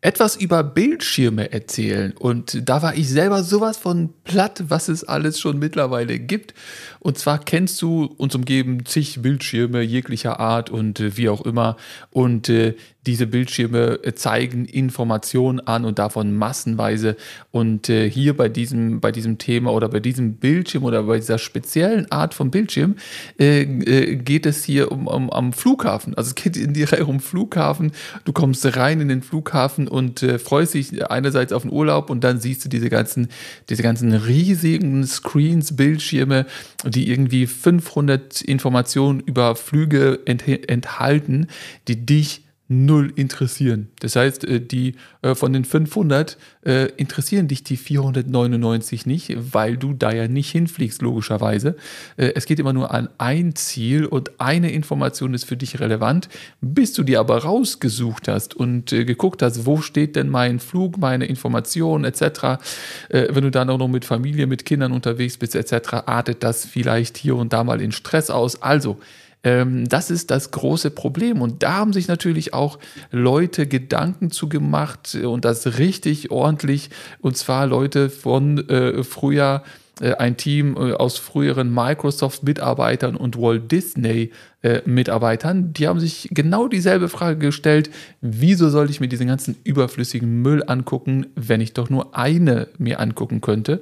etwas über Bildschirme erzählen. Und da war ich selber sowas von platt, was es alles schon mittlerweile gibt. Und zwar kennst du uns umgeben zig Bildschirme jeglicher Art und äh, wie auch immer. Und äh, diese Bildschirme äh, zeigen Informationen an und davon massenweise. Und äh, hier bei diesem, bei diesem Thema oder bei diesem Bildschirm oder bei dieser speziellen Art von Bildschirm äh, äh, geht es hier um, um am Flughafen. Also es geht in die Reihe um Flughafen. Du kommst rein in den Flughafen und äh, freust dich einerseits auf den Urlaub und dann siehst du diese ganzen, diese ganzen riesigen Screens, Bildschirme, die irgendwie 500 Informationen über Flüge enthalten, die dich null interessieren. Das heißt, äh, die äh, von den 500 äh, interessieren dich die 499 nicht, weil du da ja nicht hinfliegst, logischerweise. es geht immer nur an ein Ziel und eine Information ist für dich relevant. Bis du die aber rausgesucht hast und geguckt hast, wo steht denn mein Flug, meine Information etc., wenn du dann auch noch mit Familie, mit Kindern unterwegs bist etc., artet das vielleicht hier und da mal in Stress aus. Also, das ist das große Problem. Und da haben sich natürlich auch Leute Gedanken zu gemacht und das richtig ordentlich. Und zwar Leute von äh, früher ein Team äh, aus früheren Microsoft-Mitarbeitern und Walt Disney-Mitarbeitern, äh, die haben sich genau dieselbe Frage gestellt, wieso soll ich mir diesen ganzen überflüssigen Müll angucken, wenn ich doch nur eine mir angucken könnte?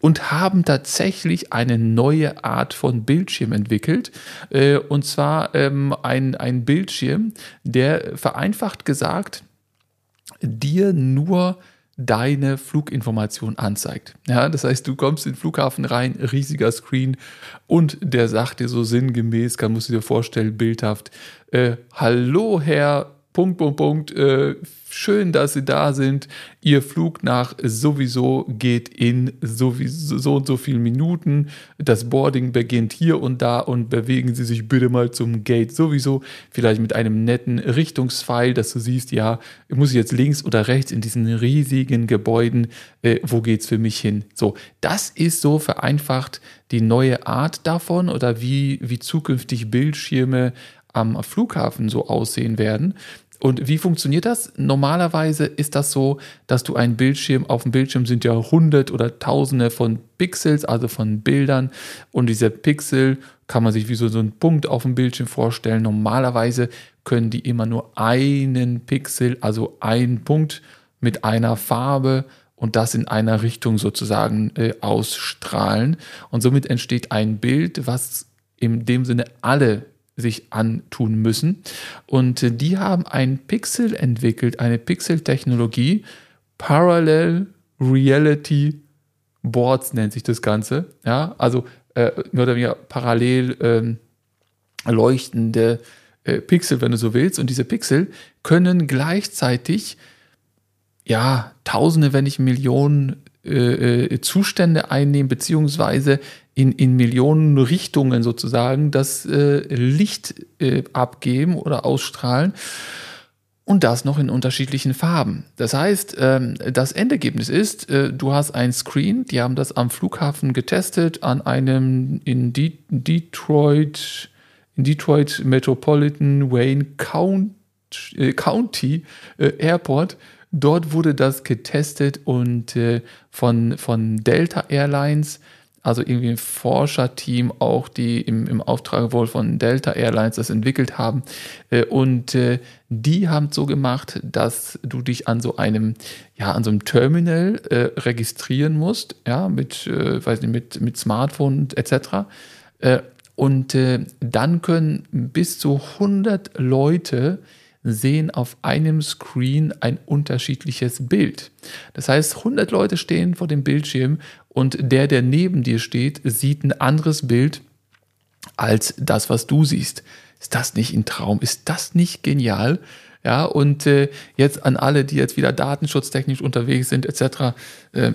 Und haben tatsächlich eine neue Art von Bildschirm entwickelt. Und zwar ähm, ein, ein Bildschirm, der vereinfacht gesagt dir nur deine Fluginformation anzeigt. Ja, das heißt, du kommst in den Flughafen rein, riesiger Screen und der sagt dir so sinngemäß, kann musst du dir vorstellen, bildhaft, äh, hallo Herr Punkt, Punkt, Punkt. Äh, schön, dass Sie da sind. Ihr Flug nach sowieso geht in sowieso so und so vielen Minuten. Das Boarding beginnt hier und da und bewegen Sie sich bitte mal zum Gate sowieso. Vielleicht mit einem netten Richtungspfeil, dass du siehst, ja, muss ich jetzt links oder rechts in diesen riesigen Gebäuden, äh, wo geht's für mich hin? So, das ist so vereinfacht die neue Art davon oder wie, wie zukünftig Bildschirme am Flughafen so aussehen werden. Und wie funktioniert das? Normalerweise ist das so, dass du einen Bildschirm, auf dem Bildschirm sind ja hundert oder tausende von Pixels, also von Bildern. Und diese Pixel kann man sich wie so, so einen Punkt auf dem Bildschirm vorstellen. Normalerweise können die immer nur einen Pixel, also einen Punkt mit einer Farbe und das in einer Richtung sozusagen äh, ausstrahlen. Und somit entsteht ein Bild, was in dem Sinne alle sich antun müssen. Und äh, die haben ein Pixel entwickelt, eine Pixel-Technologie, Parallel Reality Boards nennt sich das Ganze. Ja, also äh, mehr oder weniger parallel ähm, leuchtende äh, Pixel, wenn du so willst. Und diese Pixel können gleichzeitig ja Tausende, wenn nicht Millionen äh, äh, Zustände einnehmen, beziehungsweise in, in Millionen Richtungen sozusagen das äh, Licht äh, abgeben oder ausstrahlen und das noch in unterschiedlichen Farben. Das heißt, ähm, das Endergebnis ist, äh, du hast ein Screen, die haben das am Flughafen getestet, an einem in De Detroit, in Detroit Metropolitan Wayne äh, County Airport Dort wurde das getestet und äh, von, von Delta Airlines, also irgendwie ein Forscherteam auch, die im, im Auftrag wohl von Delta Airlines das entwickelt haben. Äh, und äh, die haben so gemacht, dass du dich an so einem, ja, an so einem Terminal registrieren musst, ja, mit, weiß nicht, mit, mit Smartphone etc. Und dann können bis zu 100 Leute sehen auf einem Screen ein unterschiedliches Bild. Das heißt, 100 Leute stehen vor dem Bildschirm und der, der neben dir steht, sieht ein anderes Bild als das, was du siehst. Ist das nicht ein Traum? Ist das nicht genial? Ja, und äh, jetzt an alle, die jetzt wieder datenschutztechnisch unterwegs sind, etc., äh,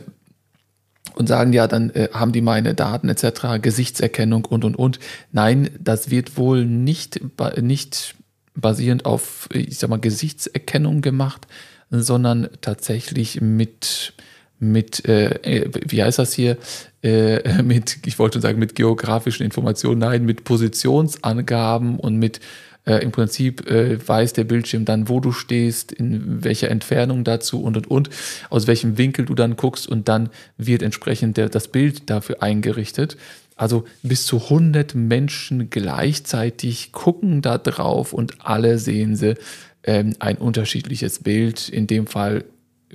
und sagen, ja, dann äh, haben die meine Daten etc., Gesichtserkennung und und und. Nein, das wird wohl nicht, nicht basierend auf, ich sag mal, Gesichtserkennung gemacht, sondern tatsächlich mit, mit äh, wie heißt das hier, äh, mit, ich wollte sagen, mit geografischen Informationen, nein, mit Positionsangaben und mit äh, im Prinzip äh, weiß der Bildschirm dann, wo du stehst, in welcher Entfernung dazu und und und, aus welchem Winkel du dann guckst und dann wird entsprechend der, das Bild dafür eingerichtet. Also bis zu 100 Menschen gleichzeitig gucken da drauf und alle sehen sie ähm, ein unterschiedliches Bild, in dem Fall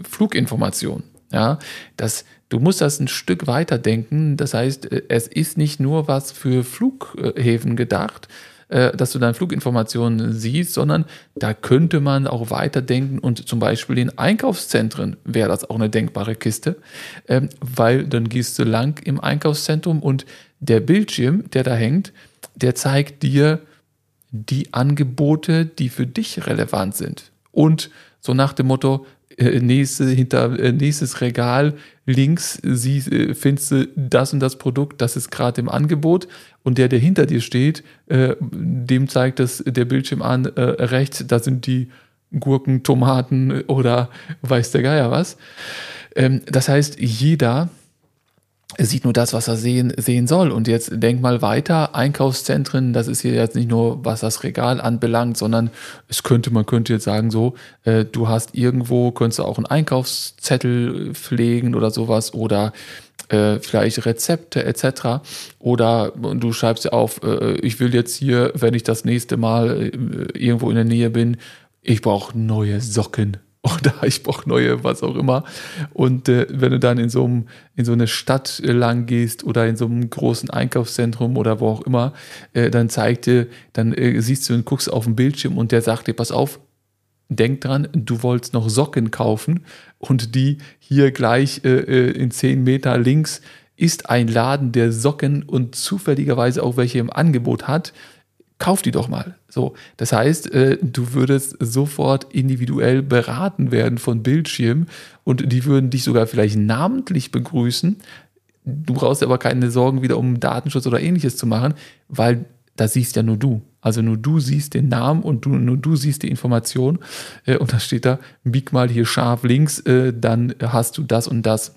Fluginformation. Ja, das, du musst das ein Stück weiter denken. Das heißt, äh, es ist nicht nur was für Flughäfen gedacht, äh, dass du dann Fluginformationen siehst, sondern da könnte man auch weiterdenken und zum Beispiel in Einkaufszentren wäre das auch eine denkbare Kiste, ähm, weil dann gehst du lang im Einkaufszentrum und der Bildschirm, der da hängt, der zeigt dir die Angebote, die für dich relevant sind. Und so nach dem Motto, äh, nächste, hinter äh, nächstes Regal links sie, äh, findest du das und das Produkt, das ist gerade im Angebot und der, der hinter dir steht, äh, dem zeigt das der Bildschirm an, rechts, da sind die Gurken, Tomaten oder weiß der Geier was. Ähm, das heißt, jeder er sieht nur das, was er sehen, sehen soll. Und jetzt denk mal weiter, Einkaufszentren, das ist hier jetzt nicht nur, was das Regal anbelangt, sondern es könnte, man könnte jetzt sagen so, äh, du hast irgendwo, könntest du auch einen Einkaufszettel pflegen oder sowas oder äh, vielleicht Rezepte etc. Oder du schreibst ja auf, äh, ich will jetzt hier, wenn ich das nächste Mal äh, irgendwo in der Nähe bin, ich brauche neue Socken oder ich brauche neue, was auch immer. Und äh, wenn du dann in so, einem, in so eine Stadt äh, lang gehst oder in so einem großen Einkaufszentrum oder wo auch immer, äh, dann zeigt dir, dann äh, siehst du und guckst auf den Bildschirm und der sagt dir, pass auf, denk dran, du wolltest noch Socken kaufen und die hier gleich äh, in 10 Meter links ist ein Laden, der Socken und zufälligerweise auch welche im Angebot hat kauf die doch mal. So, das heißt, äh, du würdest sofort individuell beraten werden von Bildschirmen und die würden dich sogar vielleicht namentlich begrüßen. Du brauchst aber keine Sorgen wieder um Datenschutz oder ähnliches zu machen, weil da siehst ja nur du. Also nur du siehst den Namen und du, nur du siehst die Information. Äh, und da steht da, bieg mal hier scharf links, äh, dann hast du das und das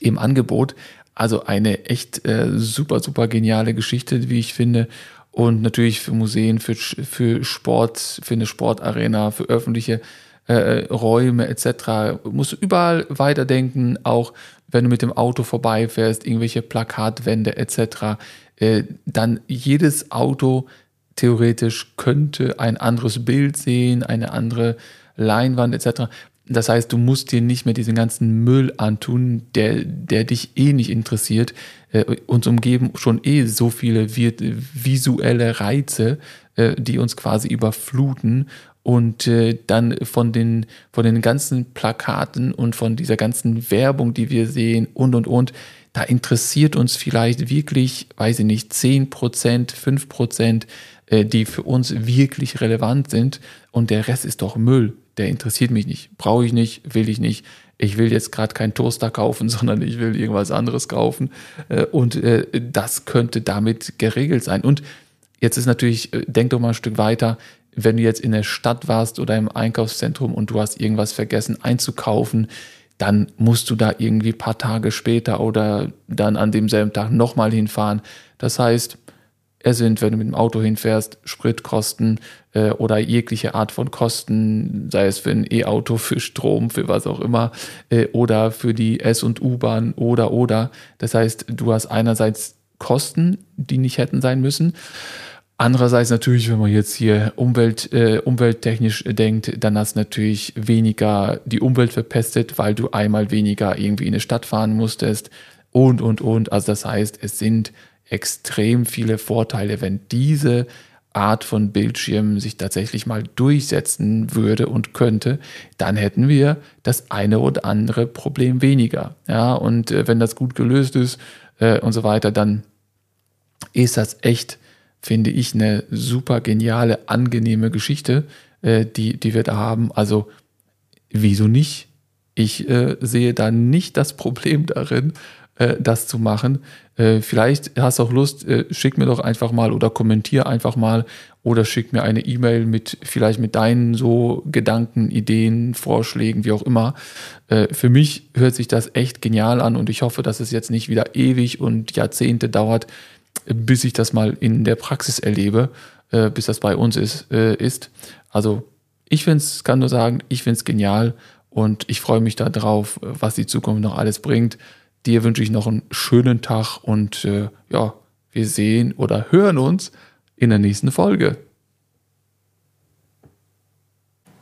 im Angebot. Also eine echt super, super geniale Geschichte, wie ich finde und natürlich für Museen, für, für Sport, für eine Sportarena, für öffentliche äh, Räume etc. Musst du überall weiterdenken, auch wenn du mit dem Auto vorbeifährst, irgendwelche Plakatwände etc. Äh, dann jedes Auto theoretisch könnte ein anderes Bild sehen, eine andere Leinwand etc. Das heißt, du musst dir nicht mehr diesen ganzen Müll antun, der, der dich eh nicht interessiert. Äh, uns umgeben schon eh so viele visuelle Reize, äh, die uns quasi überfluten. Und äh, dann von den, von den ganzen Plakaten und von dieser ganzen Werbung, die wir sehen und, und, und, da interessiert uns vielleicht wirklich, weiß ich nicht, 10 Prozent, 5 Prozent, die für uns wirklich relevant sind. Und der Rest ist doch Müll der interessiert mich nicht, brauche ich nicht, will ich nicht. Ich will jetzt gerade keinen Toaster kaufen, sondern ich will irgendwas anderes kaufen. Äh, und äh, das könnte damit geregelt sein. Und jetzt ist natürlich, äh, denk doch mal ein Stück weiter, wenn du jetzt in der Stadt warst oder im Einkaufszentrum und du hast irgendwas vergessen einzukaufen, dann musst du da irgendwie ein paar Tage später oder dann an demselben Tag nochmal hinfahren. Das heißt, er sind, wenn du mit dem Auto hinfährst, Spritkosten äh, oder jegliche Art von Kosten, sei es für ein E-Auto, für Strom, für was auch immer, äh, oder für die S- und U-Bahn oder oder. Das heißt, du hast einerseits Kosten, die nicht hätten sein müssen. Andererseits natürlich, wenn man jetzt hier Umwelt, äh, umwelttechnisch denkt, dann hast du natürlich weniger die Umwelt verpestet, weil du einmal weniger irgendwie in eine Stadt fahren musstest und, und, und. Also das heißt, es sind extrem viele Vorteile, wenn diese Art von Bildschirm sich tatsächlich mal durchsetzen würde und könnte, dann hätten wir das eine oder andere Problem weniger. Ja, und äh, wenn das gut gelöst ist äh, und so weiter, dann ist das echt, finde ich, eine super geniale, angenehme Geschichte, äh, die, die wir da haben. Also, wieso nicht? Ich äh, sehe da nicht das Problem darin, äh, das zu machen. Äh, vielleicht hast du auch Lust, äh, schick mir doch einfach mal oder kommentier einfach mal oder schick mir eine E-Mail mit vielleicht mit deinen so Gedanken, Ideen, Vorschlägen, wie auch immer. Äh, für mich hört sich das echt genial an und ich hoffe, dass es jetzt nicht wieder ewig und Jahrzehnte dauert, bis ich das mal in der Praxis erlebe, äh, bis das bei uns ist. Äh, ist. Also ich finde es, kann nur sagen, ich finde es genial und ich freue mich darauf, was die Zukunft noch alles bringt. Dir wünsche ich noch einen schönen Tag und äh, ja, wir sehen oder hören uns in der nächsten Folge.